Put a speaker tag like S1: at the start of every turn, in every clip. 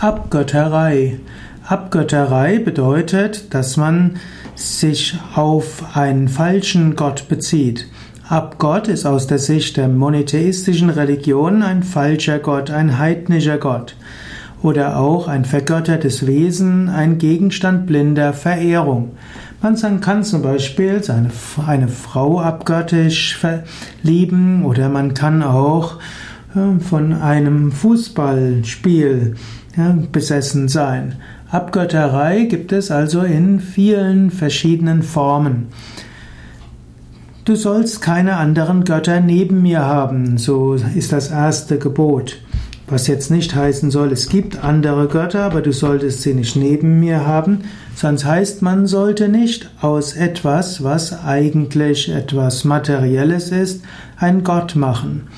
S1: Abgötterei. Abgötterei bedeutet, dass man sich auf einen falschen Gott bezieht. Abgott ist aus der Sicht der monotheistischen Religion ein falscher Gott, ein heidnischer Gott. Oder auch ein vergöttertes Wesen, ein Gegenstand blinder Verehrung. Man kann zum Beispiel seine, eine Frau abgöttisch lieben oder man kann auch von einem Fußballspiel besessen sein. Abgötterei gibt es also in vielen verschiedenen Formen. Du sollst keine anderen Götter neben mir haben, so ist das erste Gebot. Was jetzt nicht heißen soll, es gibt andere Götter, aber du solltest sie nicht neben mir haben, sonst heißt man sollte nicht aus etwas, was eigentlich etwas Materielles ist, ein Gott machen.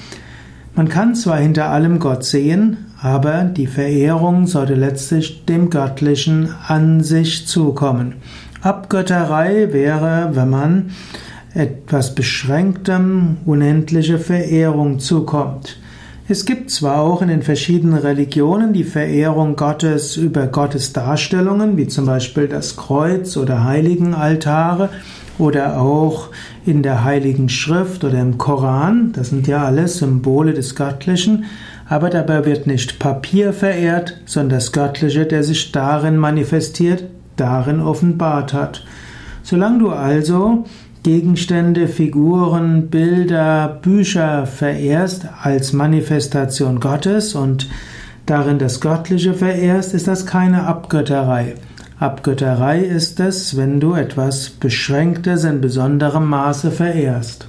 S1: Man kann zwar hinter allem Gott sehen, aber die Verehrung sollte letztlich dem Göttlichen an sich zukommen. Abgötterei wäre, wenn man etwas Beschränktem unendliche Verehrung zukommt. Es gibt zwar auch in den verschiedenen Religionen die Verehrung Gottes über Gottes Darstellungen, wie zum Beispiel das Kreuz oder Heiligenaltare, oder auch in der Heiligen Schrift oder im Koran. Das sind ja alles Symbole des Göttlichen. Aber dabei wird nicht Papier verehrt, sondern das Göttliche, der sich darin manifestiert, darin offenbart hat. Solange du also Gegenstände, Figuren, Bilder, Bücher verehrst als Manifestation Gottes und darin das Göttliche verehrst, ist das keine Abgötterei. Abgötterei ist es, wenn du etwas Beschränktes in besonderem Maße verehrst.